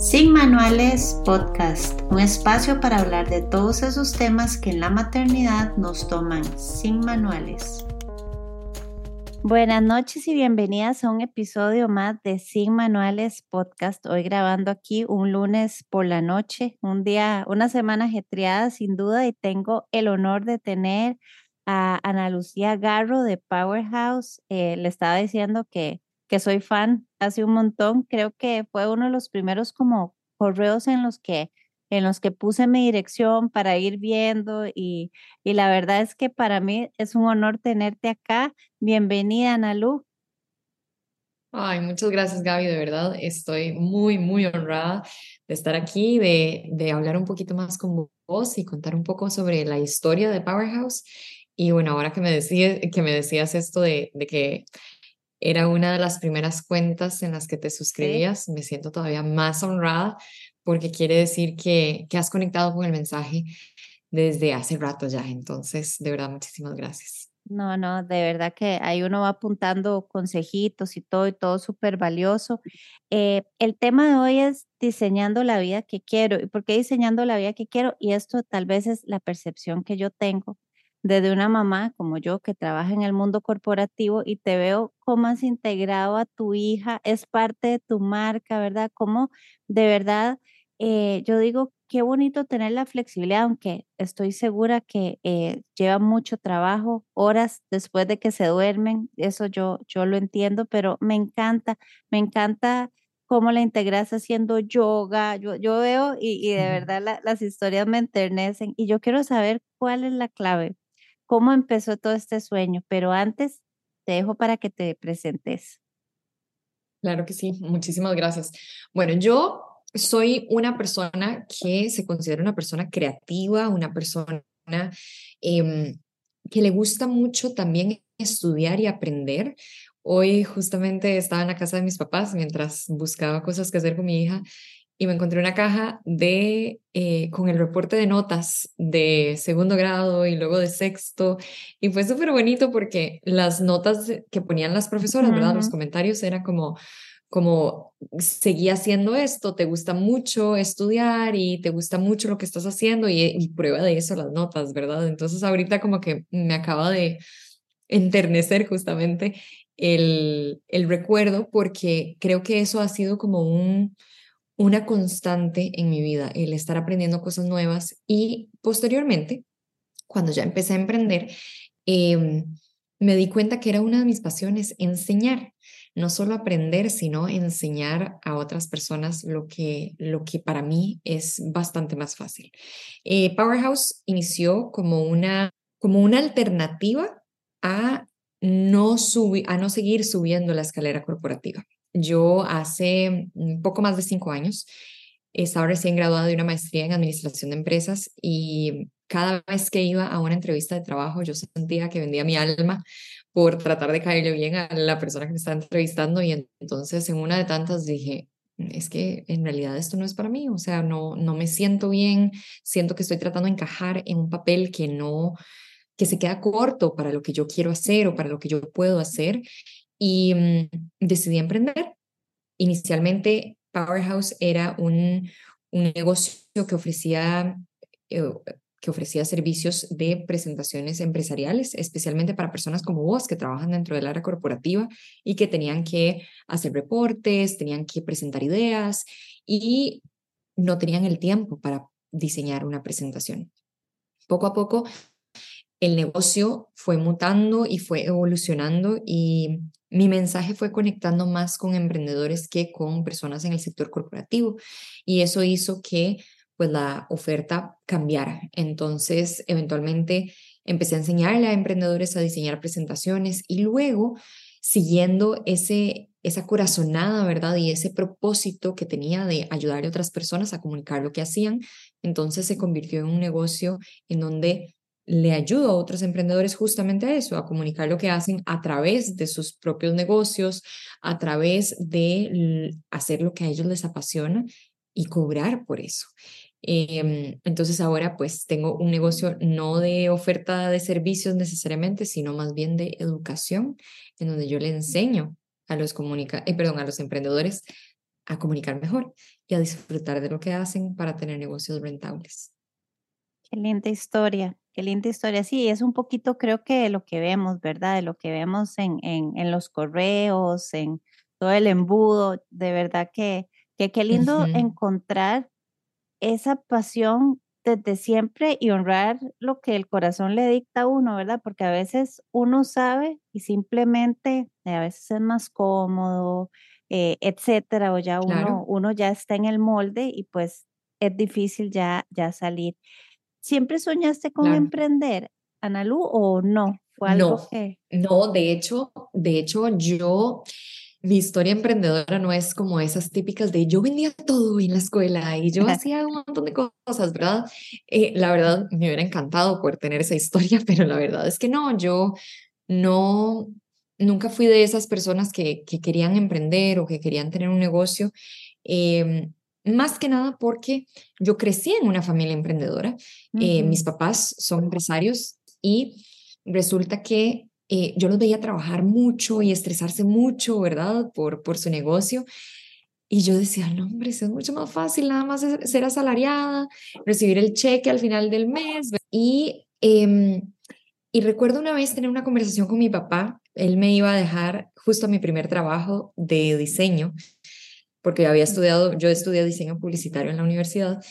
Sin Manuales Podcast, un espacio para hablar de todos esos temas que en la maternidad nos toman sin manuales. Buenas noches y bienvenidas a un episodio más de Sin Manuales Podcast. Hoy grabando aquí un lunes por la noche, un día, una semana ajetreada sin duda y tengo el honor de tener a Ana Lucía Garro de Powerhouse. Eh, le estaba diciendo que que soy fan hace un montón. Creo que fue uno de los primeros como correos en los que en los que puse mi dirección para ir viendo y, y la verdad es que para mí es un honor tenerte acá. Bienvenida, Analu. Ay, muchas gracias, Gaby, de verdad. Estoy muy, muy honrada de estar aquí, de, de hablar un poquito más con vos y contar un poco sobre la historia de Powerhouse. Y bueno, ahora que me, decías, que me decías esto de, de que era una de las primeras cuentas en las que te suscribías. Me siento todavía más honrada porque quiere decir que, que has conectado con el mensaje desde hace rato ya. Entonces, de verdad, muchísimas gracias. No, no, de verdad que ahí uno va apuntando consejitos y todo y todo súper valioso. Eh, el tema de hoy es diseñando la vida que quiero. ¿Y por qué diseñando la vida que quiero? Y esto tal vez es la percepción que yo tengo desde una mamá como yo que trabaja en el mundo corporativo y te veo cómo has integrado a tu hija, es parte de tu marca, ¿verdad? Como de verdad, eh, yo digo, qué bonito tener la flexibilidad, aunque estoy segura que eh, lleva mucho trabajo, horas después de que se duermen, eso yo, yo lo entiendo, pero me encanta, me encanta cómo la integras haciendo yoga. Yo, yo veo y, y de verdad las historias me enternecen y yo quiero saber cuál es la clave cómo empezó todo este sueño, pero antes te dejo para que te presentes. Claro que sí, muchísimas gracias. Bueno, yo soy una persona que se considera una persona creativa, una persona em, que le gusta mucho también estudiar y aprender. Hoy justamente estaba en la casa de mis papás mientras buscaba cosas que hacer con mi hija y me encontré una caja de, eh, con el reporte de notas de segundo grado y luego de sexto. Y fue súper bonito porque las notas que ponían las profesoras, ¿verdad? Los comentarios eran como, como, seguí haciendo esto, te gusta mucho estudiar y te gusta mucho lo que estás haciendo y, y prueba de eso las notas, ¿verdad? Entonces ahorita como que me acaba de enternecer justamente el, el recuerdo porque creo que eso ha sido como un una constante en mi vida, el estar aprendiendo cosas nuevas y posteriormente, cuando ya empecé a emprender, em, me di cuenta que era una de mis pasiones enseñar, no solo aprender, sino enseñar a otras personas lo que, lo que para mí es bastante más fácil. Eh, Powerhouse inició como una, como una alternativa a no, a no seguir subiendo la escalera corporativa. Yo hace un poco más de cinco años estaba recién graduada de una maestría en administración de empresas y cada vez que iba a una entrevista de trabajo yo sentía que vendía mi alma por tratar de caerle bien a la persona que me estaba entrevistando y entonces en una de tantas dije, es que en realidad esto no es para mí, o sea, no, no me siento bien, siento que estoy tratando de encajar en un papel que no, que se queda corto para lo que yo quiero hacer o para lo que yo puedo hacer y mm, decidí emprender. Inicialmente, Powerhouse era un, un negocio que ofrecía, eh, que ofrecía servicios de presentaciones empresariales, especialmente para personas como vos que trabajan dentro del área corporativa y que tenían que hacer reportes, tenían que presentar ideas y no tenían el tiempo para diseñar una presentación. Poco a poco el negocio fue mutando y fue evolucionando y mi mensaje fue conectando más con emprendedores que con personas en el sector corporativo y eso hizo que pues la oferta cambiara. Entonces, eventualmente empecé a enseñarle a emprendedores a diseñar presentaciones y luego siguiendo ese esa corazonada, ¿verdad? Y ese propósito que tenía de ayudar a otras personas a comunicar lo que hacían, entonces se convirtió en un negocio en donde le ayudo a otros emprendedores justamente a eso, a comunicar lo que hacen a través de sus propios negocios, a través de hacer lo que a ellos les apasiona y cobrar por eso. Em, entonces ahora pues tengo un negocio no de oferta de servicios necesariamente, sino más bien de educación, en donde yo le enseño a los comunica eh, perdón, a los emprendedores a comunicar mejor y a disfrutar de lo que hacen para tener negocios rentables. Linda historia, qué linda historia. Sí, es un poquito creo que de lo que vemos, ¿verdad? De lo que vemos en, en, en los correos, en todo el embudo. De verdad que, que qué lindo encontrar esa pasión desde siempre y honrar lo que el corazón le dicta a uno, ¿verdad? Porque a veces uno sabe y simplemente eh, a veces es más cómodo, eh, etcétera, o ya uno, uno ya está en el molde y pues es difícil ya, ya salir. ¿Siempre soñaste con emprender, Analu, o no? ¿Fue algo no, que... no, de hecho, de hecho yo mi historia emprendedora no es como esas típicas de yo vendía todo en la escuela y yo hacía un montón de cosas, ¿verdad? Eh, la verdad, me hubiera encantado poder tener esa historia, pero la verdad es que no, yo no, nunca fui de esas personas que, que querían emprender o que querían tener un negocio. Em, más que nada porque yo crecí en una familia emprendedora. Eh, mis papás son empresarios y resulta que eh, yo los veía trabajar mucho y estresarse mucho, ¿verdad? Por, por su negocio. Y yo decía, no, hombre, eso es mucho más fácil, nada más ser asalariada, recibir el cheque al final del mes. Y, em, y recuerdo una vez tener una conversación con mi papá. Él me iba a dejar justo a mi primer trabajo de diseño, porque había estudiado, yo estudié diseño publicitario en la universidad.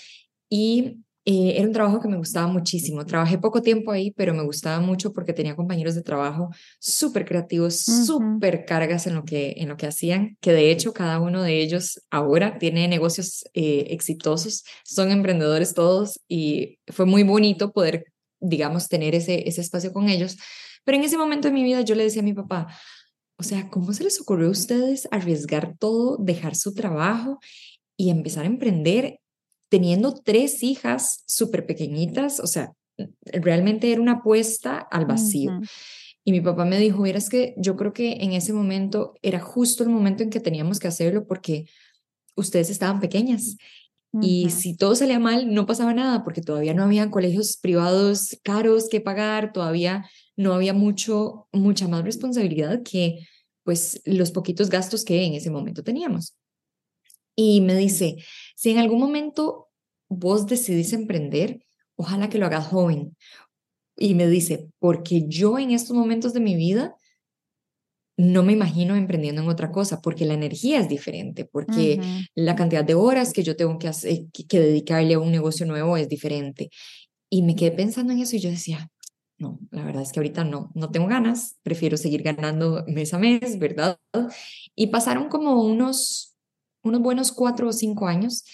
Y eh, era un trabajo que me gustaba muchísimo. Trabajé poco tiempo ahí, pero me gustaba mucho porque tenía compañeros de trabajo súper creativos, súper cargas en lo, que, en lo que hacían, que de hecho cada uno de ellos ahora tiene negocios eh, exitosos, son emprendedores todos y fue muy bonito poder, digamos, tener ese, ese espacio con ellos. Pero en ese momento de mi vida yo le decía a mi papá, o sea, ¿cómo se les ocurrió a ustedes arriesgar todo, dejar su trabajo y empezar a emprender teniendo tres hijas súper pequeñitas, o sea, realmente era una apuesta al vacío. Y mi papá me dijo, es que yo creo que en ese momento era justo el momento en que teníamos que hacerlo porque ustedes estaban pequeñas. Y si todo salía mal, no pasaba nada porque todavía no había colegios privados caros que pagar, todavía no había mucho, mucha más responsabilidad que pues los poquitos gastos que en ese momento teníamos. Y me dice, si en algún momento vos decidís emprender, ojalá que lo hagas joven. Y me dice, porque yo en estos momentos de mi vida no me imagino emprendiendo en otra cosa, porque la energía es diferente, porque la cantidad de horas que yo tengo que, hacer, que dedicarle a un negocio nuevo es diferente. Y me quedé pensando en eso y yo decía, no, la verdad es que ahorita no, no tengo ganas, prefiero seguir ganando mes a mes, ¿verdad? Y pasaron como unos unos buenos cuatro o cinco años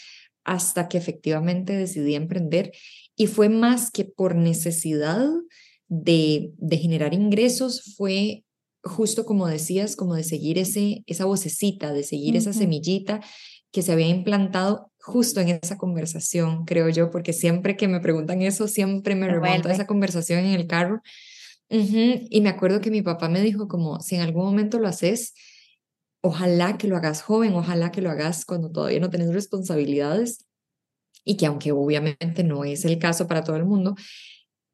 hasta que efectivamente decidí emprender y fue más que por necesidad de, de generar ingresos, fue justo como decías, como de seguir ese, esa vocecita, de seguir esa semillita que se había implantado justo en esa conversación, creo yo, porque siempre que me preguntan eso, siempre me remonto a esa conversación en el carro. Y me acuerdo que mi papá me dijo como, si en algún momento lo haces, ojalá que lo hagas joven, ojalá que lo hagas cuando todavía no tienes responsabilidades y que aunque obviamente no es el caso para todo el mundo,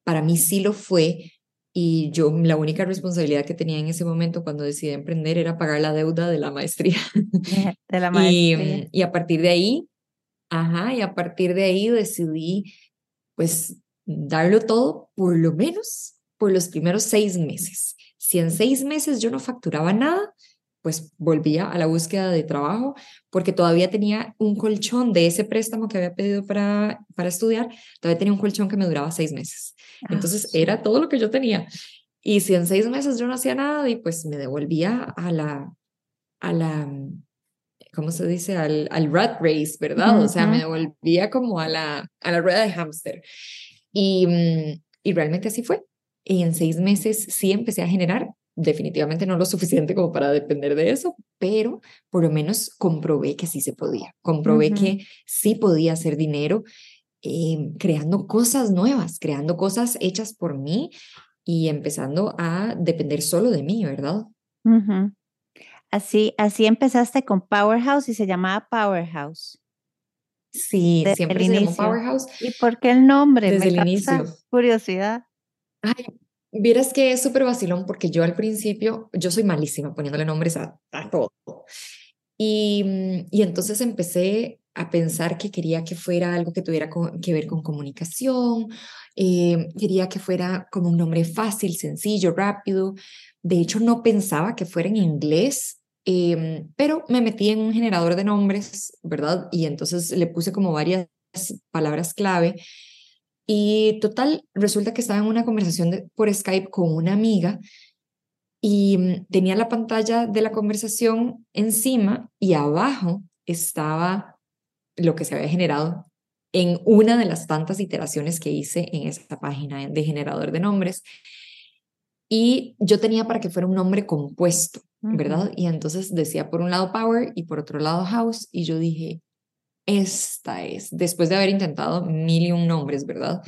para mí sí lo fue y yo la única responsabilidad que tenía en ese momento cuando decidí emprender era pagar la deuda de la maestría. De la maestría. Y, y a partir de ahí, ajá, y a partir de ahí decidí pues darlo todo por lo menos por los primeros seis meses. Si en seis meses yo no facturaba nada, pues volvía a la búsqueda de trabajo porque todavía tenía un colchón de ese préstamo que había pedido para, para estudiar, todavía tenía un colchón que me duraba seis meses. Ah, Entonces era todo lo que yo tenía. Y si en seis meses yo no hacía nada, y pues me devolvía a la, a la, ¿cómo se dice? Al, al rat race, ¿verdad? O sea, me devolvía como a la, a la rueda de hámster. Y, mm, y realmente así fue. Y en seis meses sí empecé a generar definitivamente no lo suficiente como para depender de eso, pero por lo menos comprobé que sí se podía, comprobé que sí podía hacer dinero eh, creando cosas nuevas, creando cosas hechas por mí y empezando a depender solo de mí, ¿verdad? Así, así empezaste con Powerhouse y se llamaba Powerhouse. Sí, siempre se llamó Powerhouse. ¿Y por qué el nombre? Desde el inicio. Curiosidad. Ay, Vieras que es súper vacilón porque yo al principio, yo soy malísima poniéndole nombres a, todo. Y, mm, y entonces empecé a pensar que quería que fuera algo que tuviera que ver con comunicación, eh, quería que fuera como un nombre fácil, sencillo, rápido. De hecho, no pensaba que fuera en inglés, em, pero me metí en un generador de nombres, ¿verdad? Y entonces le puse como varias palabras clave. Y total, resulta que estaba en una conversación por Skype con una amiga y mm, tenía la pantalla de la conversación encima y abajo estaba lo que se había generado en una de las tantas iteraciones que hice en esta página de generador de nombres. Y yo tenía para que fuera un nombre compuesto, ¿verdad? Y entonces decía por un lado Power y por otro lado House. Y yo dije, esta es, después de haber intentado mil y un nombres, ¿verdad?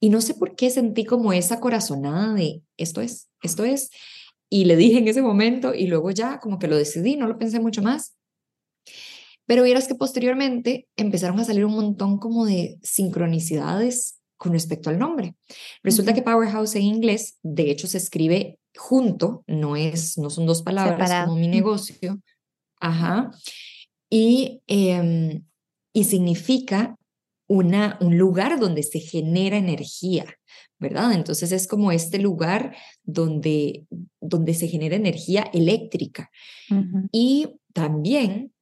Y no sé por qué sentí como esa corazonada de, esto es, esto es. Y le dije en ese momento y luego ya como que lo decidí, no lo pensé mucho más. Pero vieras que posteriormente empezaron a salir un montón como de sincronicidades con respecto al nombre. Resulta que Powerhouse en inglés, de hecho, se escribe junto, no, es, no son dos palabras como mi negocio. Ajá. Y, em, y significa una, un lugar donde se genera energía, ¿verdad? Entonces es como este lugar donde, donde se genera energía eléctrica. Y también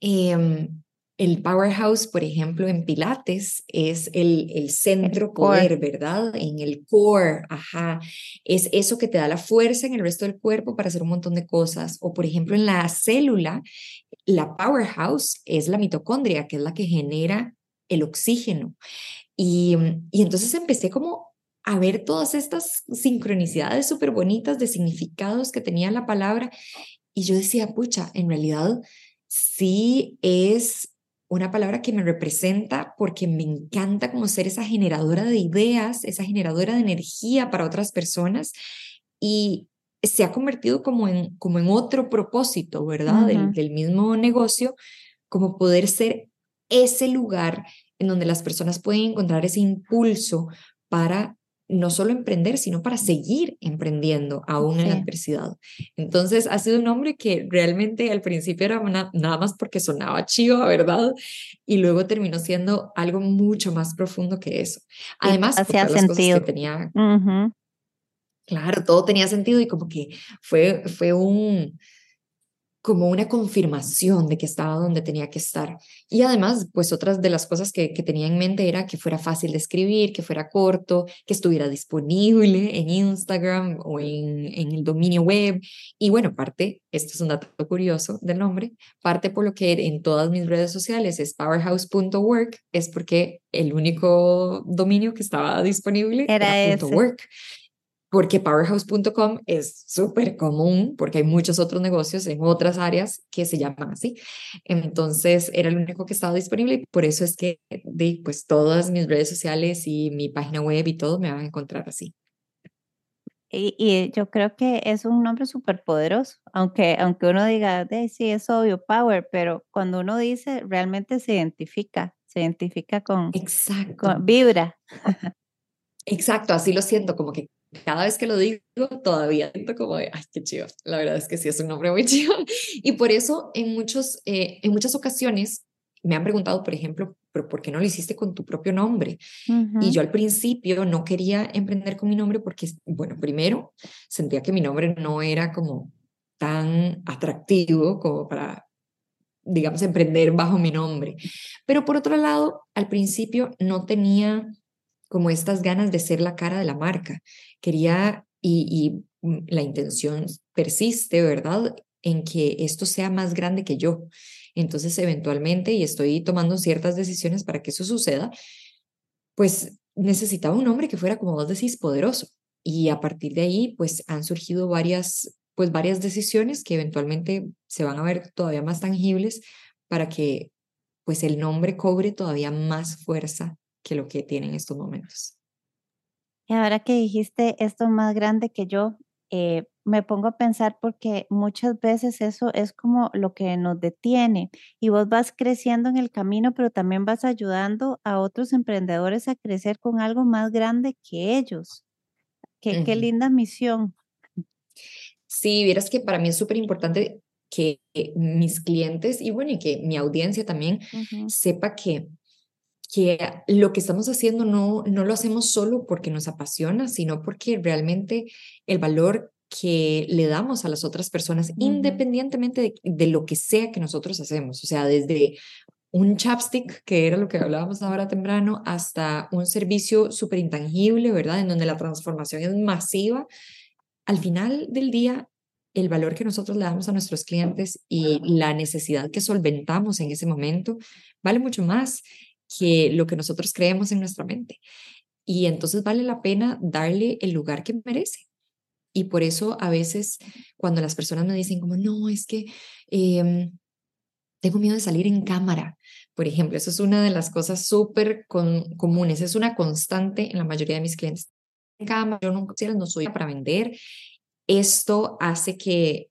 Em, el powerhouse, por ejemplo, en Pilates es el, el centro poder, ¿verdad? En el core, ajá. Es eso que te da la fuerza en el resto del cuerpo para hacer un montón de cosas. O, por ejemplo, en la célula, la powerhouse es la mitocondria, que es la que genera el oxígeno. Y, y entonces empecé como a ver todas estas sincronicidades súper bonitas de significados que tenía la palabra. Y yo decía, pucha, en realidad sí es una palabra que me representa porque me encanta como ser esa generadora de ideas, esa generadora de energía para otras personas y se ha convertido como en, como en otro propósito, ¿verdad? del, del mismo negocio, como poder ser ese lugar en donde las personas pueden encontrar ese impulso para no solo emprender, sino para seguir emprendiendo aún en la adversidad. Entonces, ha sido un nombre que realmente al principio era nada más porque sonaba chido, ¿verdad? Y luego terminó siendo algo mucho más profundo que eso. Además, hacía sentido. que tenía. Claro, todo tenía sentido y como que fue, fue un, como una confirmación de que estaba donde tenía que estar. Y además, pues otras de las cosas que, que, tenía en mente era que fuera fácil de escribir, que fuera corto, que estuviera disponible en Instagram o en, en el dominio web. Y bueno, parte, esto es un dato curioso del nombre, parte por lo que en todas mis redes sociales es powerhouse.work, es porque el único dominio que estaba disponible era, era .work porque powerhouse.com es súper común, porque hay muchos otros negocios en otras áreas que se llaman así. Entonces era el único que estaba disponible y por eso es que de, pues todas mis redes sociales y mi página web y todo me van a encontrar así. Y, yo creo que es un nombre súper poderoso, aunque, aunque uno diga, sí, es obvio, Power, pero cuando uno dice, realmente se identifica, se identifica con, Exacto. con vibra. Exacto, así lo siento, como que cada vez que lo digo, todavía siento como de, ay, qué chido. La verdad es que sí, es un nombre muy chido. Y por eso en, muchos, eh, en muchas ocasiones me han preguntado, por ejemplo, ¿pero por qué no lo hiciste con tu propio nombre? Y yo al principio no quería emprender con mi nombre porque, bueno, primero sentía que mi nombre no era como tan atractivo como para, digamos, emprender bajo mi nombre. Pero por otro lado, al principio no tenía como estas ganas de ser la cara de la marca. Quería, y, mm, la intención persiste, ¿verdad? En que esto sea más grande que yo. Entonces, eventualmente, y estoy tomando ciertas decisiones para que eso suceda, pues necesitaba un hombre que fuera, como vos decís, poderoso. Y a partir de ahí, pues han surgido varias, pues varias decisiones que eventualmente se van a ver todavía más tangibles para que pues el nombre cobre todavía más fuerza que lo que tiene en estos momentos. Y ahora que dijiste esto más grande que yo, eh, me pongo a pensar porque muchas veces eso es como lo que nos detiene y vos vas creciendo en el camino, pero también vas ayudando a otros emprendedores a crecer con algo más grande que ellos. Qué, qué linda misión. Sí, vieras que para mí es súper importante que mis clientes y bueno, y que mi audiencia también sepa que que lo que estamos haciendo no, no lo hacemos solo porque nos apasiona, sino porque realmente el valor que le damos a las otras personas, independientemente de, lo que sea que nosotros hacemos, o sea, desde un chapstick, que era lo que hablábamos ahora temprano, hasta un servicio súper intangible, ¿verdad? En donde la transformación es masiva. Al final del día, el valor que nosotros le damos a nuestros clientes y la necesidad que solventamos en ese momento vale mucho más que lo que nosotros creemos en nuestra mente. Y entonces vale la pena darle el lugar que merece. Y por eso a veces cuando las personas me dicen como, no, es que em, tengo miedo de salir en cámara, por ejemplo, eso es una de las cosas súper comunes, es una constante en la mayoría de mis clientes. En cámara, yo no, no soy para vender. Esto hace que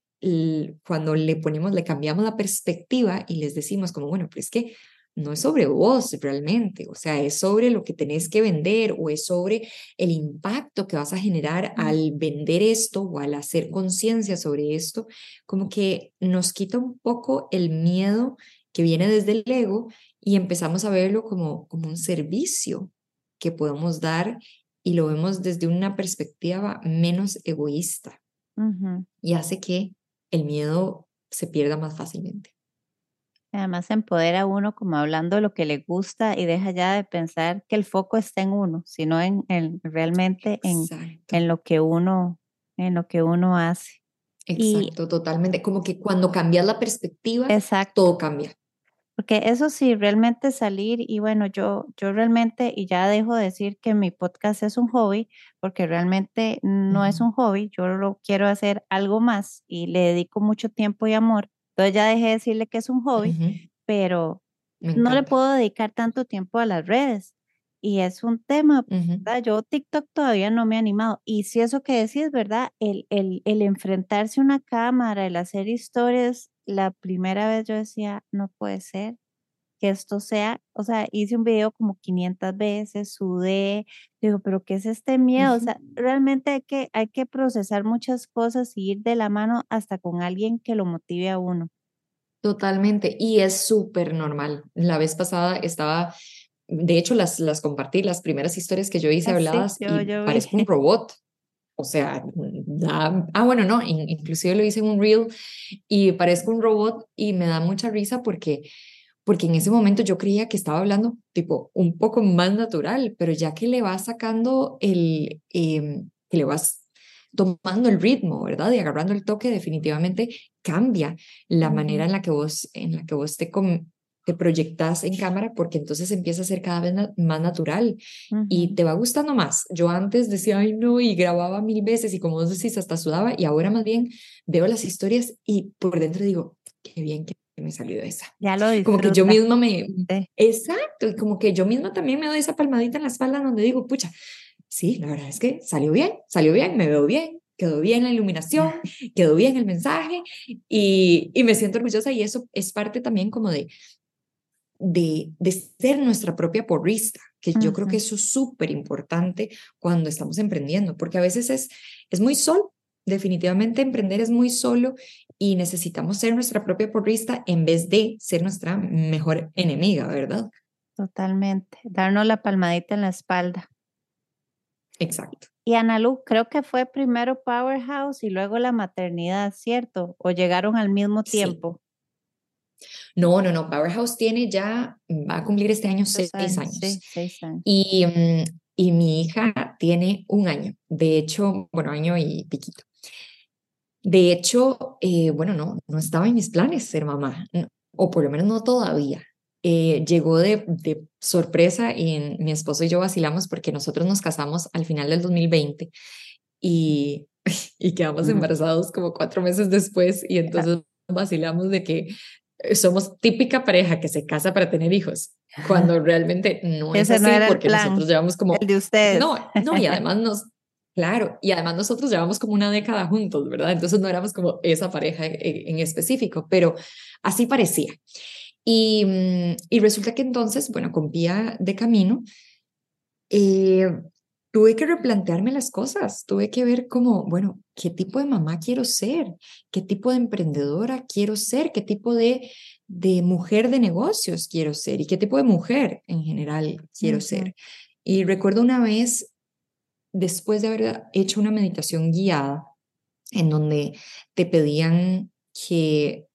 cuando le ponemos, le cambiamos la perspectiva y les decimos como, bueno, pues es que no es sobre vos realmente, o sea, es sobre lo que tenés que vender o es sobre el impacto que vas a generar al vender esto o al hacer conciencia sobre esto, como que nos quita un poco el miedo que viene desde el ego y empezamos a verlo como, como un servicio que podemos dar y lo vemos desde una perspectiva menos egoísta y hace que el miedo se pierda más fácilmente. Además empodera a uno como hablando lo que le gusta y deja ya de pensar que el foco está en uno, sino en, realmente en, en, lo que uno en lo que uno hace. Exacto, totalmente. Como que cuando cambias la perspectiva, todo cambia. Porque eso sí, realmente salir y bueno, yo, yo realmente, y ya dejo de decir que mi podcast es un hobby, porque realmente no es un hobby, yo lo quiero hacer algo más y le dedico mucho tiempo y amor entonces ya dejé de decirle que es un hobby, pero no le puedo dedicar tanto tiempo a las redes. Y es un tema, ¿verdad? Yo TikTok todavía no me he animado. Y si eso que decís, ¿verdad? El, el, el enfrentarse a una cámara, el hacer historias, la primera vez yo decía, no puede ser que esto sea, o sea, hice un video como 500 veces, sudé, digo, pero ¿qué es este miedo? O sea, realmente hay que, hay que procesar muchas cosas y ir de la mano hasta con alguien que lo motive a uno. Totalmente, y es súper normal. La vez pasada estaba, de hecho, las, las compartí, las primeras historias que yo hice ah, habladas y parezco un robot. O sea, ah, bueno, no, inclusive lo hice en un reel y parezco un robot y me da mucha risa porque porque en ese momento yo creía que estaba hablando tipo un poco más natural, pero ya que le vas sacando el, em, que le vas tomando el ritmo, ¿verdad? Y agarrando el toque, definitivamente cambia la manera en la que vos, en la que vos te, te proyectas en cámara, porque entonces empieza a ser cada vez más natural y te va gustando más. Yo antes decía, ay no, y grababa mil veces y como vos decís, hasta sudaba, y ahora más bien veo las historias y por dentro digo, qué bien que me salió esa. Ya lo Como que yo mismo me... Exacto, y como que yo misma también me doy esa palmadita en la espalda donde digo, pucha, sí, la verdad es que salió bien, salió bien, me veo bien, quedó bien la iluminación, quedó bien el mensaje y, y me siento orgullosa y eso es parte también como de, de, de ser nuestra propia porrista, que yo creo que eso es súper importante cuando estamos emprendiendo, porque a veces es, es muy solo Definitivamente emprender es muy solo y necesitamos ser nuestra propia porrista en vez de ser nuestra mejor enemiga, ¿verdad? Totalmente, darnos la palmadita en la espalda. Exacto. Y Analu, creo que fue primero Powerhouse y luego la maternidad, ¿cierto? ¿O llegaron al mismo tiempo? No, no, no. Powerhouse tiene ya, va a cumplir este año seis, años. Sí, seis años. Y, mm, y mi hija tiene un año. De hecho, bueno, año y piquito. De hecho, eh, bueno, no, no estaba en mis planes ser mamá, o por lo menos no todavía. Eh, llegó de, de, sorpresa y mi esposo y yo vacilamos porque nosotros nos casamos al final del 2020 y, y quedamos embarazados como cuatro meses después y entonces vacilamos de que somos típica pareja que se casa para tener hijos, cuando realmente no es así porque nosotros llevamos como... El de ustedes. No, no, y además nos, Claro, y además nosotros llevamos como una década juntos, ¿verdad? Entonces no éramos como esa pareja en, específico, pero así parecía. Y, mm, y, resulta que entonces, bueno, con Pía de camino, eh, tuve que replantearme las cosas, tuve que ver cómo, bueno, qué tipo de mamá quiero ser, qué tipo de emprendedora quiero ser, qué tipo de, de mujer de negocios quiero ser y qué tipo de mujer en general quiero ser. Y recuerdo una vez, después de haber hecho una meditación guiada, en donde te pedían que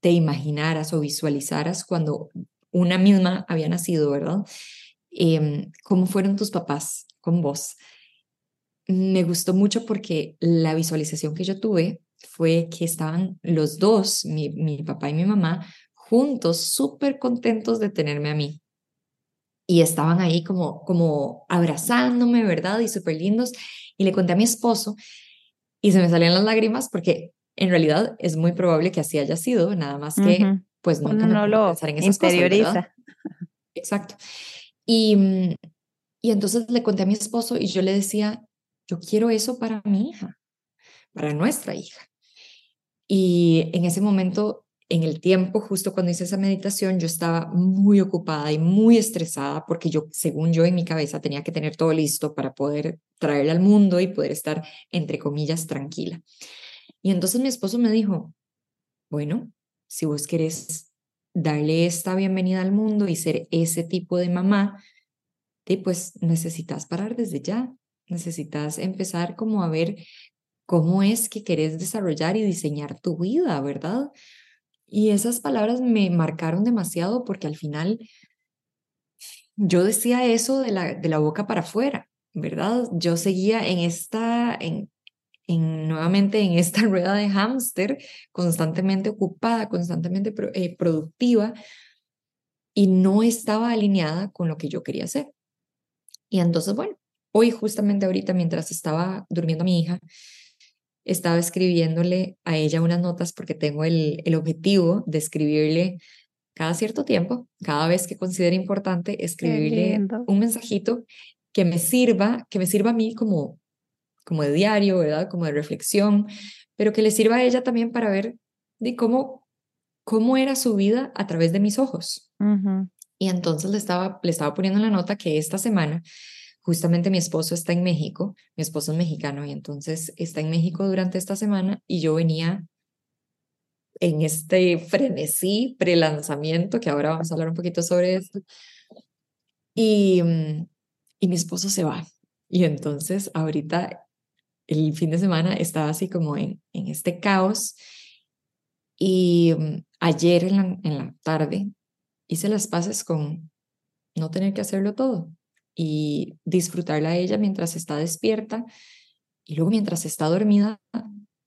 te imaginaras o visualizaras cuando una misma había nacido, ¿verdad? Em, ¿Cómo fueron tus papás con vos? Me gustó mucho porque la visualización que yo tuve fue que estaban los dos, mi, mi papá y mi mamá, juntos, súper contentos de tenerme a mí. Y estaban ahí como, como abrazándome, ¿verdad? Y súper lindos. Y le conté a mi esposo y se me salían las lágrimas porque en realidad es muy probable que así haya sido, nada más que pues nunca no lo pensar en esas interioriza. Exacto. Y, y entonces le conté a mi esposo y yo le decía, yo quiero eso para mi hija, para nuestra hija. Y en ese momento, en el tiempo, justo cuando hice esa meditación, yo estaba muy ocupada y muy estresada porque yo, según yo en mi cabeza, tenía que tener todo listo para poder traerla al mundo y poder estar, entre comillas, tranquila. Y entonces mi esposo me dijo, bueno, si vos querés darle esta bienvenida al mundo y ser ese tipo de mamá, pues necesitas parar desde ya, necesitas empezar como a ver cómo es que querés desarrollar y diseñar tu vida, ¿verdad? Y esas palabras me marcaron demasiado porque al final yo decía eso de la, de la boca para afuera, ¿verdad? Yo seguía en esta, en, nuevamente en esta rueda de hámster, constantemente ocupada, constantemente eh, productiva, y no estaba alineada con lo que yo quería hacer. Y entonces, bueno, hoy justamente ahorita mientras estaba durmiendo mi hija, estaba escribiéndole a ella unas notas porque tengo el, el objetivo de escribirle cada cierto tiempo, cada vez que considere importante, escribirle un mensajito que me sirva, que me sirva a mí como como de diario, ¿verdad? Como de reflexión, pero que le sirva a ella también para ver de cómo, cómo era su vida a través de mis ojos. Y entonces le estaba, le estaba poniendo la nota que esta semana, justamente mi esposo está en México, mi esposo es mexicano y entonces está en México durante esta semana y yo venía en este frenesí pre-lanzamiento, que ahora vamos a hablar un poquito sobre esto. Y, mm, y mi esposo se va. Y entonces ahorita el fin de semana estaba así como en, en este caos y mm, ayer en la, en la tarde hice las paces con no tener que hacerlo todo y disfrutarla a ella mientras está despierta y luego mientras está dormida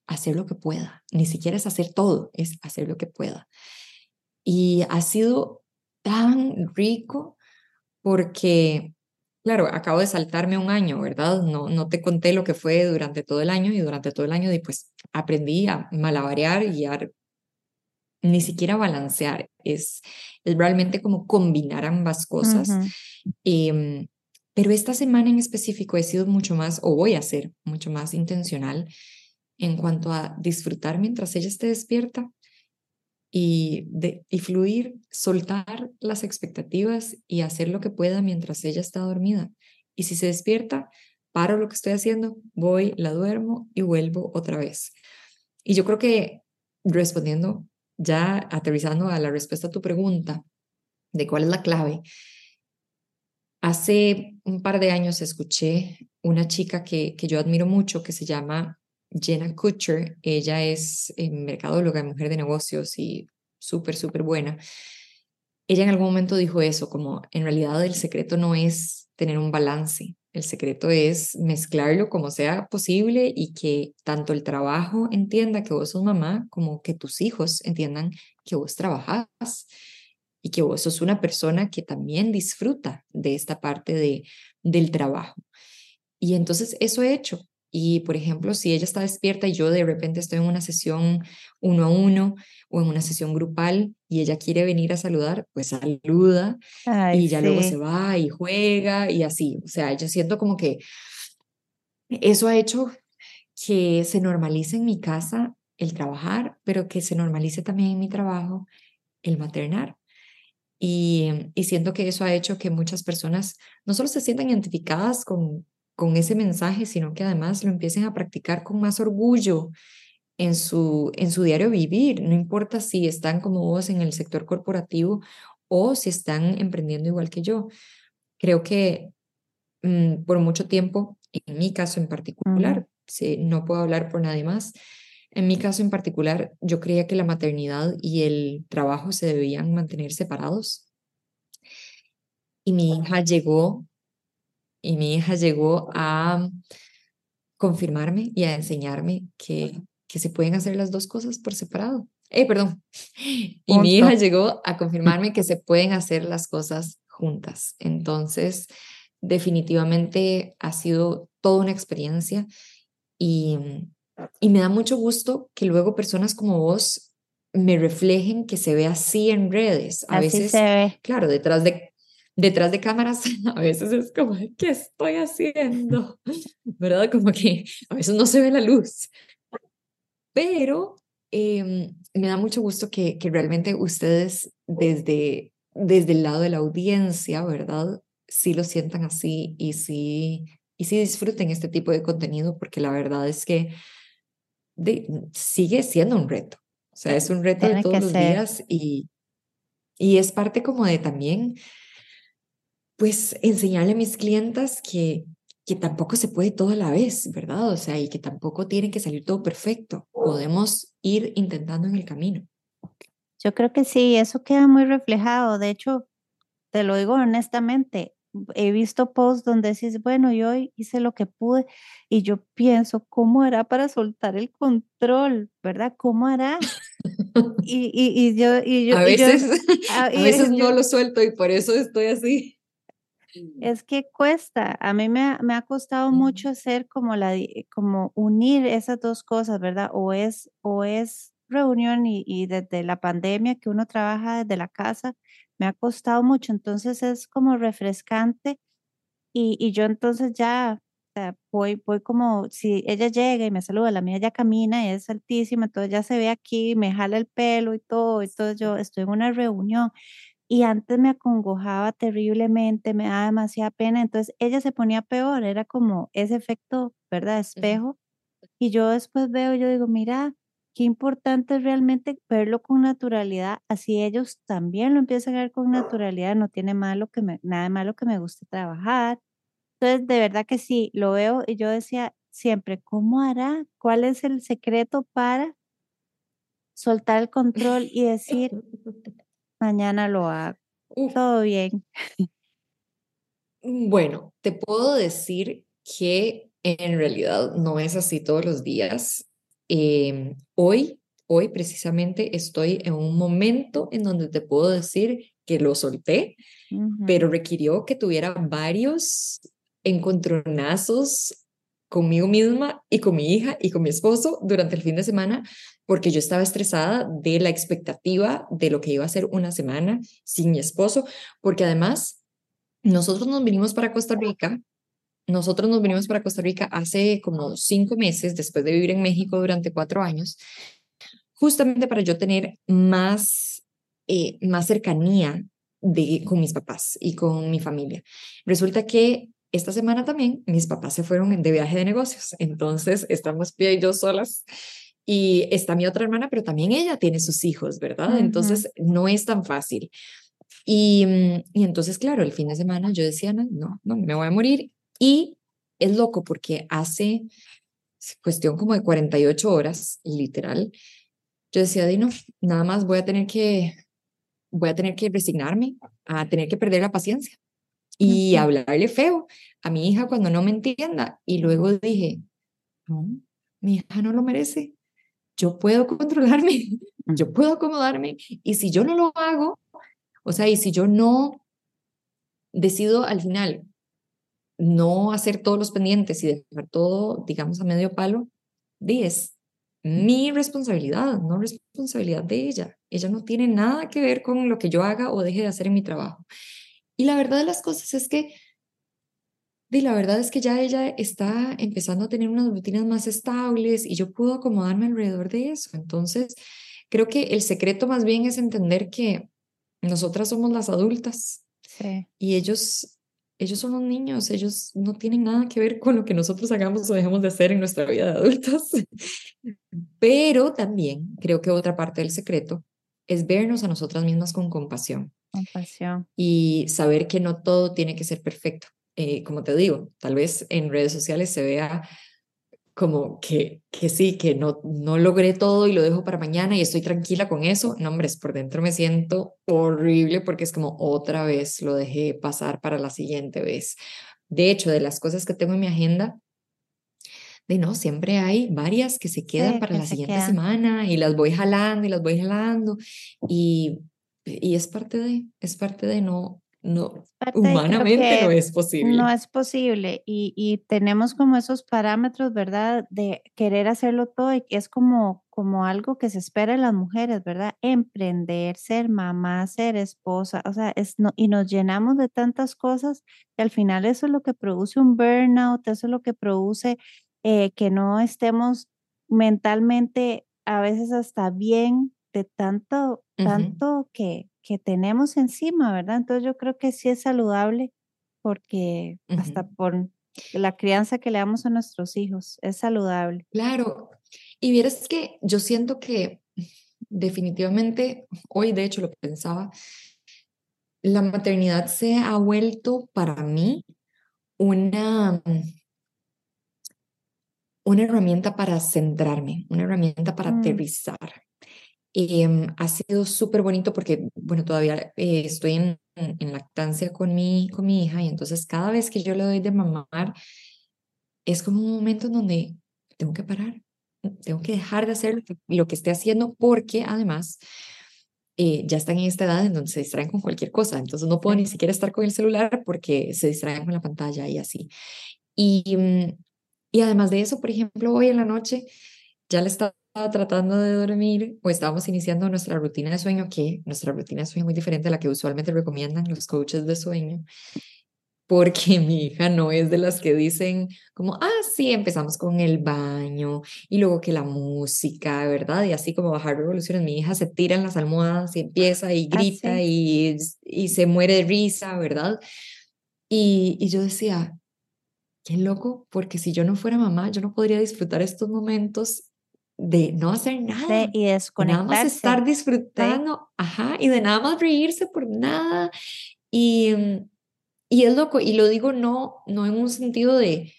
hacer lo que pueda. Ni siquiera es hacer todo, es hacer lo que pueda. Y ha sido tan rico porque Claro, acabo de saltarme un año, ¿verdad? No, no te conté lo que fue durante todo el año y durante todo el año y pues aprendí a malabarear y a ni siquiera balancear, es, es realmente como combinar ambas cosas. Pero esta semana en específico he sido mucho más, o voy a ser mucho más intencional en cuanto a disfrutar mientras ella esté despierta y, de, y fluir, soltar las expectativas y hacer lo que pueda mientras ella está dormida. Y si se despierta, paro lo que estoy haciendo, voy, la duermo y vuelvo otra vez. Y yo creo que respondiendo, ya aterrizando a la respuesta a tu pregunta de cuál es la clave, hace un par de años escuché una chica que, que yo admiro mucho que se llama Jenna Kutcher, ella es eh, mercadóloga, mujer de negocios y súper, súper buena. Ella en algún momento dijo eso, como en realidad el secreto no es tener un balance, el secreto es mezclarlo como sea posible y que tanto el trabajo entienda que vos sos mamá como que tus hijos entiendan que vos trabajas y que vos sos una persona que también disfruta de esta parte de, del trabajo. Y entonces eso he hecho. Y, por ejemplo, si ella está despierta y yo de repente estoy en una sesión uno a uno o en una sesión grupal y ella quiere venir a saludar, pues saluda y ya luego se va y juega y así. O sea, yo siento como que eso ha hecho que se normalice en mi casa el trabajar, pero que se normalice también en mi trabajo el maternar. Y, y siento que eso ha hecho que muchas personas no solo se sientan identificadas con, con ese mensaje, sino que además lo empiecen a practicar con más orgullo en su, en su diario vivir. No importa si están como vos en el sector corporativo o si están emprendiendo igual que yo. Creo que mm, por mucho tiempo, en mi caso en particular, si no puedo hablar por nadie más, en mi caso en particular, yo creía que la maternidad y el trabajo se debían mantener separados. Y mi hija llegó, y mi hija llegó a confirmarme y a enseñarme que, que se pueden hacer las dos cosas por separado. Eh, perdón. Y mi hija llegó a confirmarme que se pueden hacer las cosas juntas. Entonces, definitivamente ha sido toda una experiencia y, y me da mucho gusto que luego personas como vos me reflejen que se ve así en redes. A veces, claro, detrás de, detrás de cámaras, a veces es como, ¿qué estoy haciendo? ¿Verdad? Como que a veces no se ve la luz. Pero em, me da mucho gusto que, que realmente ustedes desde, desde el lado de la audiencia, ¿verdad? Sí lo sientan así y sí, y sí disfruten este tipo de contenido porque la verdad es que sigue siendo un reto. O sea, es un reto de todos los días y, y es parte como de también, pues, enseñarle a mis clientas que, que tampoco se puede todo a la vez, ¿verdad? O sea, y que tampoco tiene que salir todo perfecto. Podemos ir intentando en el camino. Yo creo que sí, eso queda muy reflejado. De hecho, te lo digo honestamente, he visto posts donde decís, bueno, yo hice lo que pude y yo pienso, ¿cómo hará para soltar el control? ¿Verdad? ¿Cómo hará? Y, y, yo, y yo... A veces, a, veces no lo suelto y por eso estoy así. Es que cuesta, a mí me ha, me ha costado mucho hacer como la, como unir esas dos cosas, ¿verdad? O es, o es reunión y, y desde la pandemia que uno trabaja desde la casa, me ha costado mucho, entonces es como refrescante y, y yo entonces ya o sea, voy, voy como, si ella llega y me saluda, la mía ya camina y es altísima, entonces ya se ve aquí, me jala el pelo y todo, entonces yo estoy en una reunión y antes me acongojaba terriblemente, me daba demasiada pena, entonces ella se ponía peor, era como ese efecto, ¿verdad? Espejo. Y yo después veo, yo digo, mira, qué importante es realmente verlo con naturalidad, así ellos también lo empiezan a ver con naturalidad, no tiene malo que me, nada de malo que me guste trabajar. Entonces, de verdad que sí, lo veo y yo decía siempre, ¿cómo hará? ¿Cuál es el secreto para soltar el control y decir, mañana lo hago? Todo bien. Mm, bueno, te puedo decir que en realidad no es así todos los días. Em, hoy, hoy precisamente estoy en un momento en donde te puedo decir que lo solté, pero requirió que tuviera varios encontronazos conmigo misma y con mi hija y con mi esposo durante el fin de semana, porque yo estaba estresada de la expectativa de lo que iba a ser una semana sin mi esposo, porque además nosotros nos vinimos para Costa Rica nosotros nos venimos para Costa Rica hace como cinco meses, después de vivir en México durante cuatro años, justamente para yo tener más, eh, más cercanía de, con mis papás y con mi familia. Resulta que esta semana también mis papás se fueron de viaje de negocios, entonces estamos Pia y yo solas. Y está mi otra hermana, pero también ella tiene sus hijos, ¿verdad? Entonces no es tan fácil. Y, y, entonces, claro, el fin de semana yo decía, no, no, no, me voy a morir. Y es loco porque hace cuestión como de 48 horas, literal, yo decía, no, nada más voy a tener que, voy a tener que resignarme a tener que perder la paciencia y hablarle feo a mi hija cuando no me entienda. Y luego dije, no, mi hija no lo merece. Yo puedo controlarme, yo puedo acomodarme. Y si yo no lo hago, o sea, y si yo no decido al final no hacer todos los pendientes y dejar todo, digamos, a medio palo, es mi responsabilidad, no responsabilidad de ella. Ella no tiene nada que ver con lo que yo haga o deje de hacer en mi trabajo. Y la verdad de las cosas es que, y la verdad es que ya ella está empezando a tener unas rutinas más estables y yo puedo acomodarme alrededor de eso. Entonces, creo que el secreto más bien es entender que nosotras somos las adultas Sí. y ellos, ellos son los niños, ellos no tienen nada que ver con lo que nosotros hagamos o dejemos de hacer en nuestra vida de adultos. Pero también creo que otra parte del secreto es vernos a nosotras mismas con compasión Compasión. y saber que no todo tiene que ser perfecto. Eh, como te digo, tal vez en redes sociales se vea como que, que sí, que no, no logré todo y lo dejo para mañana y estoy tranquila con eso. No, hombre, por dentro me siento horrible porque es como otra vez lo dejé pasar para la siguiente vez. De hecho, de las cosas que tengo en mi agenda, de no, siempre hay varias que se quedan Sí, para que la siguiente semana y las voy jalando y las voy jalando y, y es parte de, es parte de no, no, humanamente no es posible. No es posible y, y tenemos como esos parámetros, ¿verdad? De querer hacerlo todo y es como, como algo que se espera en las mujeres, ¿verdad? Emprender, ser mamá, ser esposa, o sea, es no, y nos llenamos de tantas cosas que al final eso es lo que produce un burnout, eso es lo que produce eh, que no estemos mentalmente a veces hasta bien de tanto, tanto que, que tenemos encima, ¿verdad? Entonces yo creo que sí es saludable porque hasta por la crianza que le damos a nuestros hijos es saludable. Claro, y vieras que yo siento que definitivamente, hoy de hecho lo pensaba, la maternidad se ha vuelto para mí una, una herramienta para centrarme, una herramienta para Mm, aterrizar. Em, ha sido súper bonito porque, bueno, todavía eh, estoy en, en- lactancia con mi, con mi hija y entonces cada vez que yo le doy de mamar, es como un momento en donde tengo que parar, tengo que dejar de hacer lo que, lo que esté haciendo porque además eh, ya están en esta edad en donde se distraen con cualquier cosa, entonces no puedo ni siquiera estar con el celular porque se distraen con la pantalla y así. Y, mm, y además de eso, por ejemplo, hoy en la noche ya le estaba tratando de dormir o estábamos iniciando nuestra rutina de sueño, que nuestra rutina de sueño es muy diferente a la que usualmente recomiendan los coaches de sueño porque mi hija no es de las que dicen como, ah, sí, empezamos con el baño y luego que la música, ¿verdad? Y así como bajar revoluciones, mi hija se tira en las almohadas y empieza y grita Así. y, y se muere de risa, ¿verdad? Y, y yo decía, qué loco, porque si yo no fuera mamá, yo no podría disfrutar estos momentos de no hacer nada, y de nada más estar desconectarse. Sí. disfrutando, ajá, y de nada más reírse por nada. Y, mm, y es loco, y lo digo no, no en un sentido de,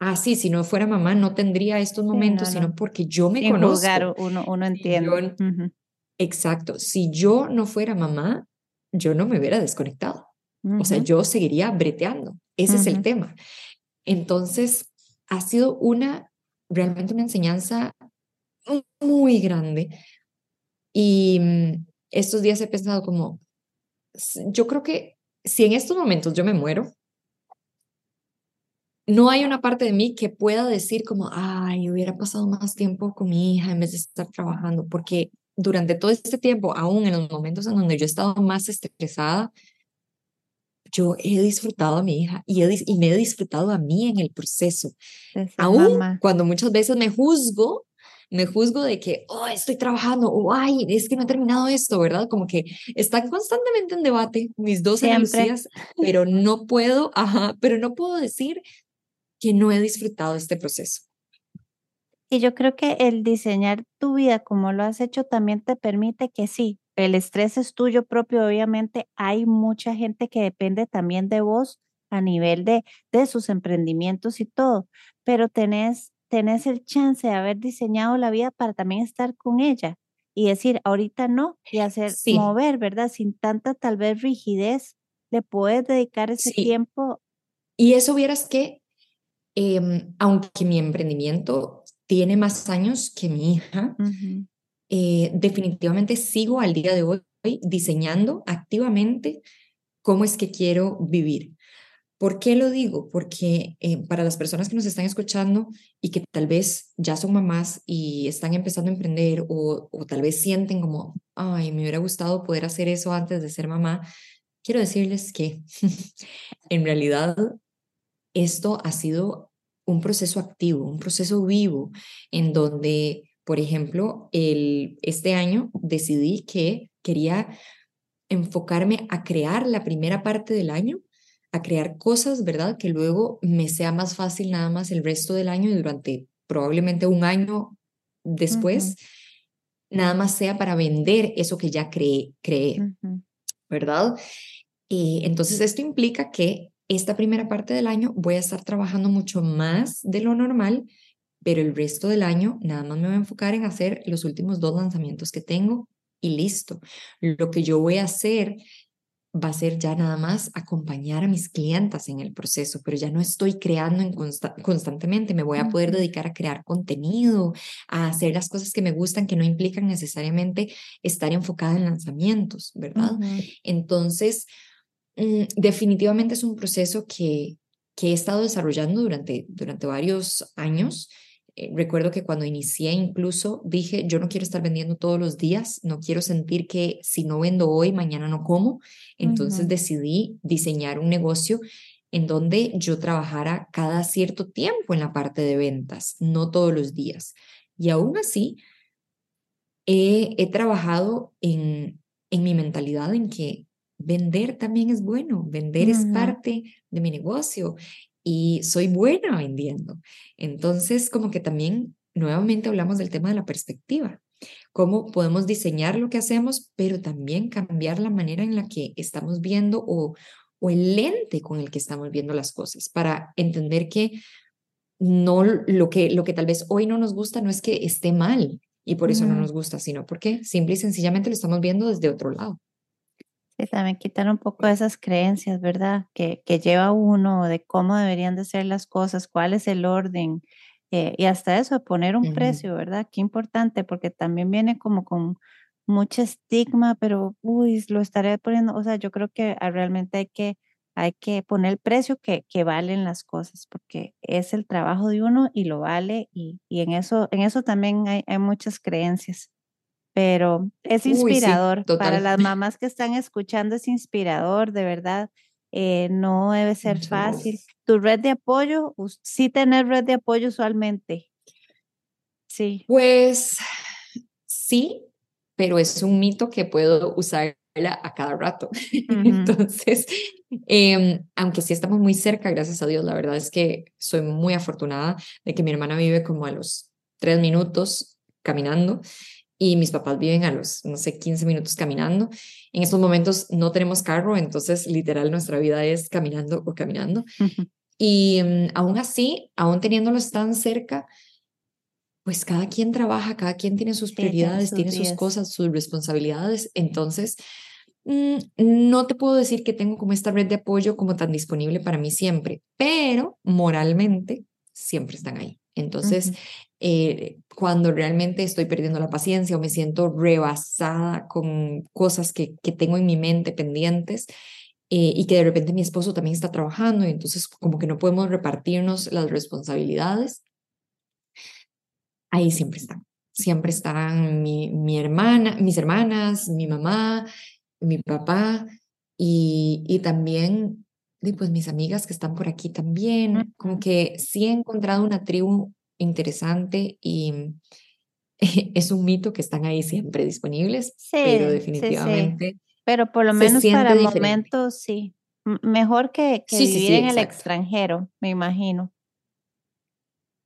ah, sí, si no fuera mamá no tendría estos Sí, momentos, no, sino no. porque yo me Sin conozco. uno, uno yo, entiende. Ujú, exacto, si yo no fuera mamá, yo no me hubiera desconectado. O sea, yo seguiría breteando. Ese es el tema. Entonces, ha sido una, realmente una enseñanza muy grande. Y mm, estos días he pensado como, yo creo que si en estos momentos yo me muero, no hay una parte de mí que pueda decir como, ay, hubiera pasado más tiempo con mi hija en vez de estar trabajando, porque durante todo este tiempo, aún en los momentos en donde yo he estado más estresada, yo he disfrutado a mi hija y, he y me he disfrutado a mí en el proceso. Aún cuando muchas veces me juzgo, me juzgo de que, oh, estoy trabajando, o ay, es que no he terminado esto, ¿verdad? Como que están constantemente en debate mis dos. Lucías, pero no puedo, ajá, pero no puedo decir que no he disfrutado este proceso. Y yo creo que el diseñar tu vida como lo has hecho también te permite que sí, el estrés es tuyo propio, obviamente hay mucha gente que depende también de vos a nivel de, de sus emprendimientos y todo, pero tenés, tenés el chance de haber diseñado la vida para también estar con ella y decir, ahorita no, y hacer Sí, mover, ¿verdad? Sin tanta tal vez rigidez, le puedes dedicar ese sí. tiempo. Y eso vieras que, em, aunque mi emprendimiento tiene más años que mi hija, eh, definitivamente sigo al día de hoy diseñando activamente cómo es que quiero vivir. ¿Por qué lo digo? Porque eh, para las personas que nos están escuchando y que tal vez ya son mamás y están empezando a emprender o, o tal vez sienten como, ay, me hubiera gustado poder hacer eso antes de ser mamá, quiero decirles que en realidad esto ha sido un proceso activo, un proceso vivo, en donde, por ejemplo, el, este año decidí que quería enfocarme a crear la primera parte del año, a crear cosas, ¿verdad? Que luego me sea más fácil nada más el resto del año y durante probablemente un año después, nada más sea para vender eso que ya creé, creé ¿verdad? Y entonces esto implica que esta primera parte del año voy a estar trabajando mucho más de lo normal, pero el resto del año nada más me voy a enfocar en hacer los últimos dos lanzamientos que tengo y listo. Lo que yo voy a hacer va a ser ya nada más acompañar a mis clientas en el proceso, pero ya no estoy creando en constantemente, me voy a poder dedicar a crear contenido, a hacer las cosas que me gustan, que no implican necesariamente estar enfocada en lanzamientos, ¿verdad? Entonces, mm, definitivamente es un proceso que, que he estado desarrollando durante, durante varios años recuerdo que cuando inicié incluso dije, yo no quiero estar vendiendo todos los días, no quiero sentir que si no vendo hoy, mañana no como. Entonces decidí diseñar un negocio en donde yo trabajara cada cierto tiempo en la parte de ventas, no todos los días. Y aún así, he, trabajado en, en mi mentalidad en que vender también es bueno, vender es parte de mi negocio y soy buena vendiendo. Entonces, como que también nuevamente hablamos del tema de la perspectiva, cómo podemos diseñar lo que hacemos, pero también cambiar la manera en la que estamos viendo o, o el lente con el que estamos viendo las cosas para entender que no lo que lo que tal vez hoy no nos gusta no es que esté mal y por eso no nos gusta, sino porque simple y sencillamente lo estamos viendo desde otro lado también quitar un poco de esas creencias, ¿verdad? Que, que lleva uno de cómo deberían de ser las cosas, cuál es el orden, eh, y hasta eso, poner un precio, ¿verdad? Qué importante, porque también viene como con mucho estigma, pero, uy, lo estaré poniendo, o sea, yo creo que ah, realmente hay que, hay que poner el precio que, que valen las cosas, porque es el trabajo de uno y lo vale, y, y en, eso, en eso también hay, hay muchas creencias pero es inspirador para las mamás que están escuchando, es inspirador, de verdad. Eh, no debe ser fácil. Tu red de apoyo, sí tener red de apoyo usualmente. Sí. Pues sí, pero es un mito que puedo usarla a cada rato. Entonces, em, aunque sí estamos muy cerca, gracias a Dios, la verdad es que soy muy afortunada de que mi hermana vive como a los tres minutos caminando y mis papás viven a los, no sé, 15 minutos caminando. En estos momentos no tenemos carro, entonces literal nuestra vida es caminando o caminando. Y mm, aún así, aún teniéndolos tan cerca, pues cada quien trabaja, cada quien tiene sus prioridades, tiene sus cosas, sus responsabilidades. Entonces, mm, no te puedo decir que tengo como esta red de apoyo como tan disponible para mí siempre, pero moralmente siempre están ahí. Entonces, eh, cuando realmente estoy perdiendo la paciencia o me siento rebasada con cosas que, que tengo en mi mente pendientes eh, y que de repente mi esposo también está trabajando y entonces como que no podemos repartirnos las responsabilidades, ahí siempre están. Siempre están mi, mi hermana, mis hermanas, mi mamá, mi papá y, y también pues mis amigas que están por aquí también, como que sí he encontrado una tribu interesante y es un mito que están ahí siempre disponibles, pero definitivamente. Pero por lo menos para momentos sí. Mejor que, vivir en el extranjero, me imagino.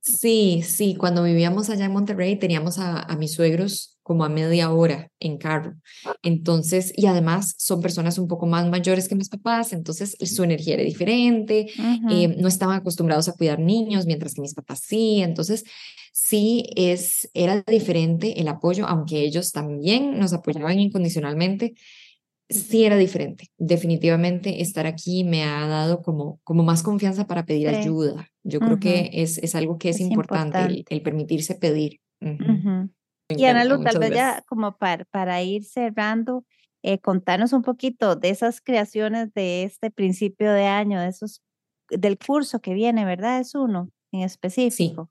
Sí, sí, cuando vivíamos allá en Monterrey teníamos a, a, mis suegros como a media hora en carro. Entonces, y además son personas un poco más mayores que mis papás, entonces su energía era diferente, eh, no estaban acostumbrados a cuidar niños, mientras que mis papás sí. Entonces, sí es, era diferente el apoyo, aunque ellos también nos apoyaban incondicionalmente sí era diferente. Definitivamente estar aquí me ha dado como, como más confianza para pedir ayuda. Yo creo que es, es algo que es, importante, El, permitirse pedir. Y Ana Lu, tal vez ya como para, para ir cerrando, eh, contanos un poquito de esas creaciones de este principio de año, de esos, del curso que viene, ¿verdad? Es uno en específico.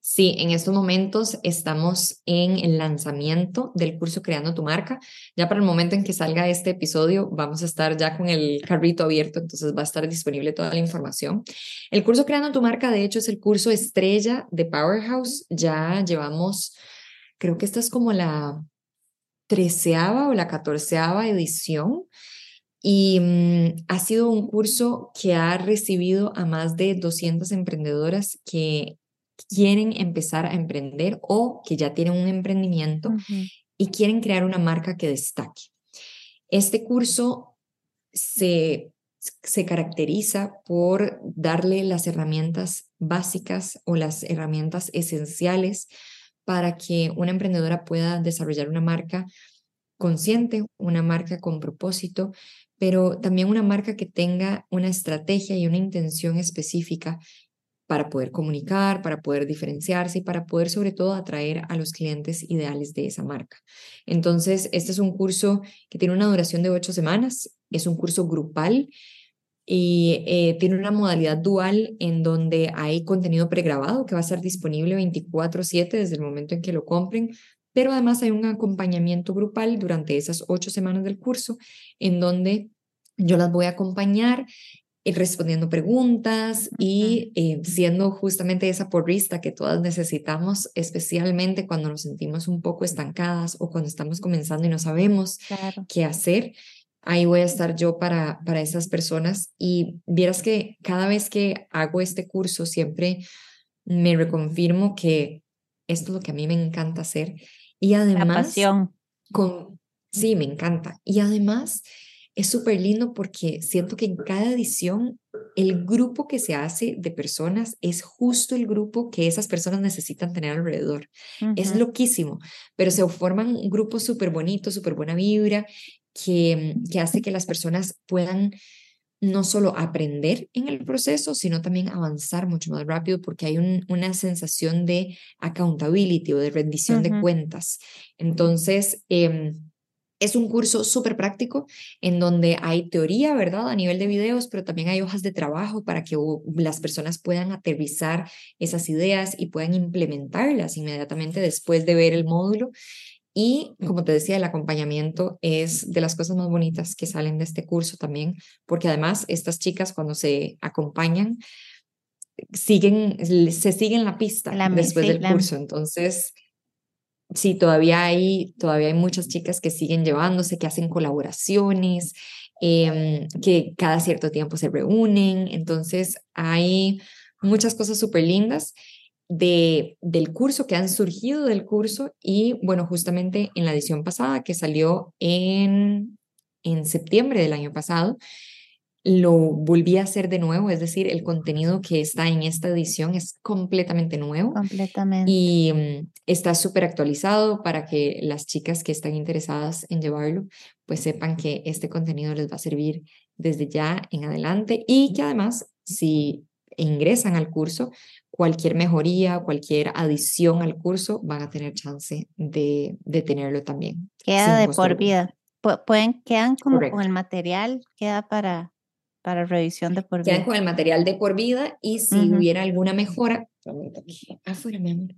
Sí, en estos momentos estamos en el lanzamiento del curso Creando tu marca. Ya para el momento en que salga este episodio, vamos a estar ya con el carrito abierto, entonces va a estar disponible toda la información. El curso Creando tu marca, de hecho, es el curso estrella de Powerhouse. Ya llevamos, creo que esta es como la treceava o la catorceava edición y mm, ha sido un curso que ha recibido a más de 200 emprendedoras que quieren empezar a emprender o que ya tienen un emprendimiento y quieren crear una marca que destaque. Este curso se, se caracteriza por darle las herramientas básicas o las herramientas esenciales para que una emprendedora pueda desarrollar una marca consciente, una marca con propósito, pero también una marca que tenga una estrategia y una intención específica para poder comunicar, para poder diferenciarse y para poder sobre todo atraer a los clientes ideales de esa marca. Entonces, este es un curso que tiene una duración de ocho semanas, es un curso grupal y eh, tiene una modalidad dual en donde hay contenido pregrabado que va a estar disponible 24/7 desde el momento en que lo compren, pero además hay un acompañamiento grupal durante esas ocho semanas del curso en donde yo las voy a acompañar eh, respondiendo preguntas y eh, siendo justamente esa porrista que todas necesitamos, especialmente cuando nos sentimos un poco estancadas o cuando estamos comenzando y no sabemos qué hacer. Ahí voy a estar yo para, para esas personas y vieras que cada vez que hago este curso siempre me reconfirmo que esto es lo que a mí me encanta hacer y además... La pasión. Con, sí, me encanta. Y además es súper lindo porque siento que en cada edición el grupo que se hace de personas es justo el grupo que esas personas necesitan tener alrededor. Es loquísimo, pero se forman grupos súper bonitos, súper buena vibra, que, que hace que las personas puedan no solo aprender en el proceso, sino también avanzar mucho más rápido porque hay una sensación de accountability o de rendición de cuentas. Entonces, eh, es un curso súper práctico en donde hay teoría, ¿verdad? A nivel de videos, pero también hay hojas de trabajo para que las personas puedan aterrizar esas ideas y puedan implementarlas inmediatamente después de ver el módulo. Y como te decía, el acompañamiento es de las cosas más bonitas que salen de este curso también, porque además estas chicas cuando se acompañan, siguen, se siguen la pista después del curso. Entonces, sí, todavía hay, todavía hay muchas chicas que siguen llevándose, que hacen colaboraciones, em, que cada cierto tiempo se reúnen. Entonces, hay muchas cosas súper lindas de, del curso que han surgido del curso y bueno, justamente en la edición pasada que salió en, en septiembre del año pasado, lo volví a hacer de nuevo, es decir, el contenido que está en esta edición es completamente nuevo. Completamente. Y mm, está súper actualizado para que las chicas que están interesadas en llevarlo, pues sepan que este contenido les va a servir desde ya en adelante y que además, si ingresan al curso, cualquier mejoría, cualquier adición al curso, van a tener chance de, de tenerlo también. Queda de por vida. Pueden, quedan como con el material, queda para para revisión de por vida. Quedan con el material de por vida y si hubiera alguna mejora, afuera, mi amor.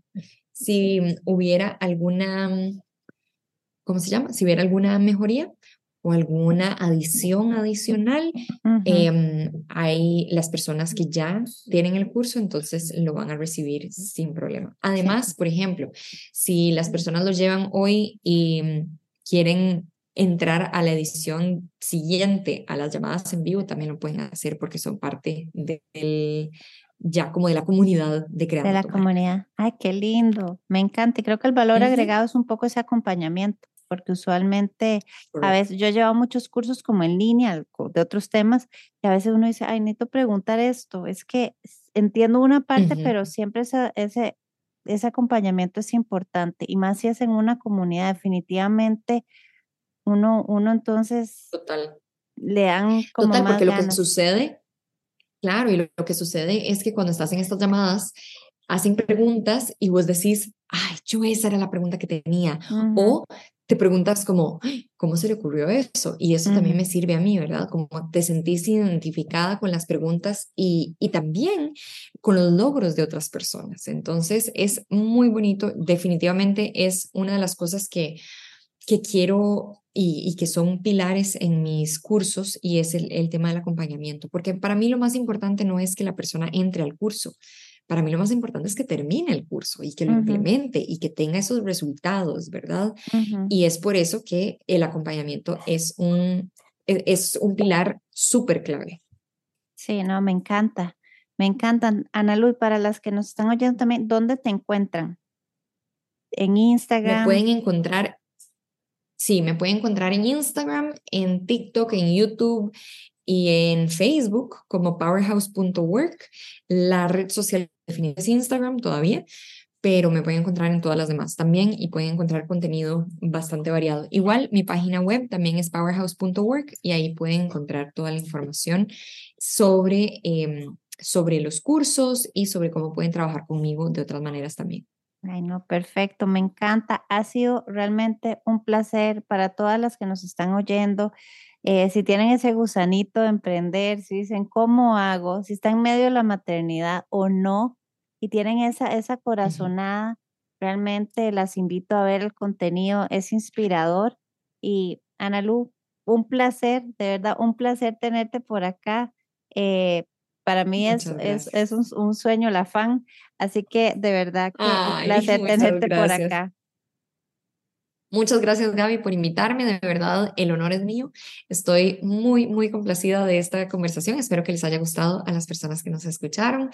Si hubiera alguna, ¿cómo se llama? Si hubiera alguna mejoría o alguna adición adicional, eh, hay las personas que ya tienen el curso, entonces lo van a recibir sin problema. Además, por ejemplo, si las personas lo llevan hoy y quieren entrar a la edición siguiente a las llamadas en vivo, también lo pueden hacer porque son parte del ya como de la comunidad de crear. De la comunidad. Ay, qué lindo. Me encanta. Y creo que el valor agregado es un poco ese acompañamiento, porque usualmente a veces yo he llevado muchos cursos como en línea de otros temas y a veces uno dice, ay, necesito preguntar esto. Es que entiendo una parte, pero siempre ese, ese, ese acompañamiento es importante y más si es en una comunidad definitivamente uno, uno entonces Total. le dan como Total, más porque ganas. lo que sucede, claro, y lo, que sucede es que cuando estás en estas llamadas, hacen preguntas y vos decís, ay, yo esa era la pregunta que tenía. O te preguntas como, ¿cómo se le ocurrió eso? Y eso también me sirve a mí, ¿verdad? Como te sentís identificada con las preguntas y, y también con los logros de otras personas. Entonces, es muy bonito. Definitivamente es una de las cosas que que quiero y, que son pilares en mis cursos y es el, el tema del acompañamiento, porque para mí lo más importante no es que la persona entre al curso, para mí lo más importante es que termine el curso y que lo implemente y que tenga esos resultados, ¿verdad? Y es por eso que el acompañamiento es un, e, es un pilar súper clave. Sí, no, me encanta. Me encantan. Ana Lu, para las que nos están oyendo también, ¿dónde te encuentran? En Instagram. Me pueden encontrar, sí, me pueden encontrar en Instagram, en TikTok, en YouTube y en Facebook como powerhouse.work. La red social definida es Instagram todavía, pero me pueden encontrar en todas las demás también y pueden encontrar contenido bastante variado. Igual, mi página web también es powerhouse.work y ahí pueden encontrar toda la información sobre em, sobre los cursos y sobre cómo pueden trabajar conmigo de otras maneras también. Ay, no, perfecto, me encanta. Ha sido realmente un placer para todas las que nos están oyendo. Eh, si tienen ese gusanito de emprender, si dicen, ¿cómo hago? Si están en medio de la maternidad o no, y tienen esa, esa corazonada, realmente las invito a ver el contenido, es inspirador. Y Ana Lu, un placer, de verdad, un placer tenerte por acá. Eh, para mí es, es, es un, un, sueño la fan, así que de verdad que un placer tenerte por acá. Muchas gracias Gaby por invitarme, de verdad el honor es mío. Estoy muy, muy complacida de esta conversación. Espero que les haya gustado a las personas que nos escucharon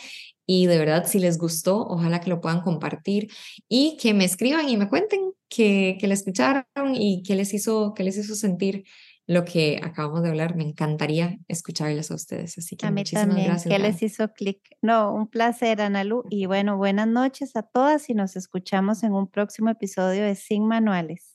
y de verdad si les gustó, ojalá que lo puedan compartir y que me escriban y me cuenten que, que la escucharon y qué les hizo, qué les hizo sentir lo que acabamos de hablar. Me encantaría escucharles a ustedes. Así que a mí también, gracias. ¿Qué les hizo clic? No, un placer, Analu. Y bueno, buenas noches a todas y nos escuchamos en un próximo episodio de Sin Manuales.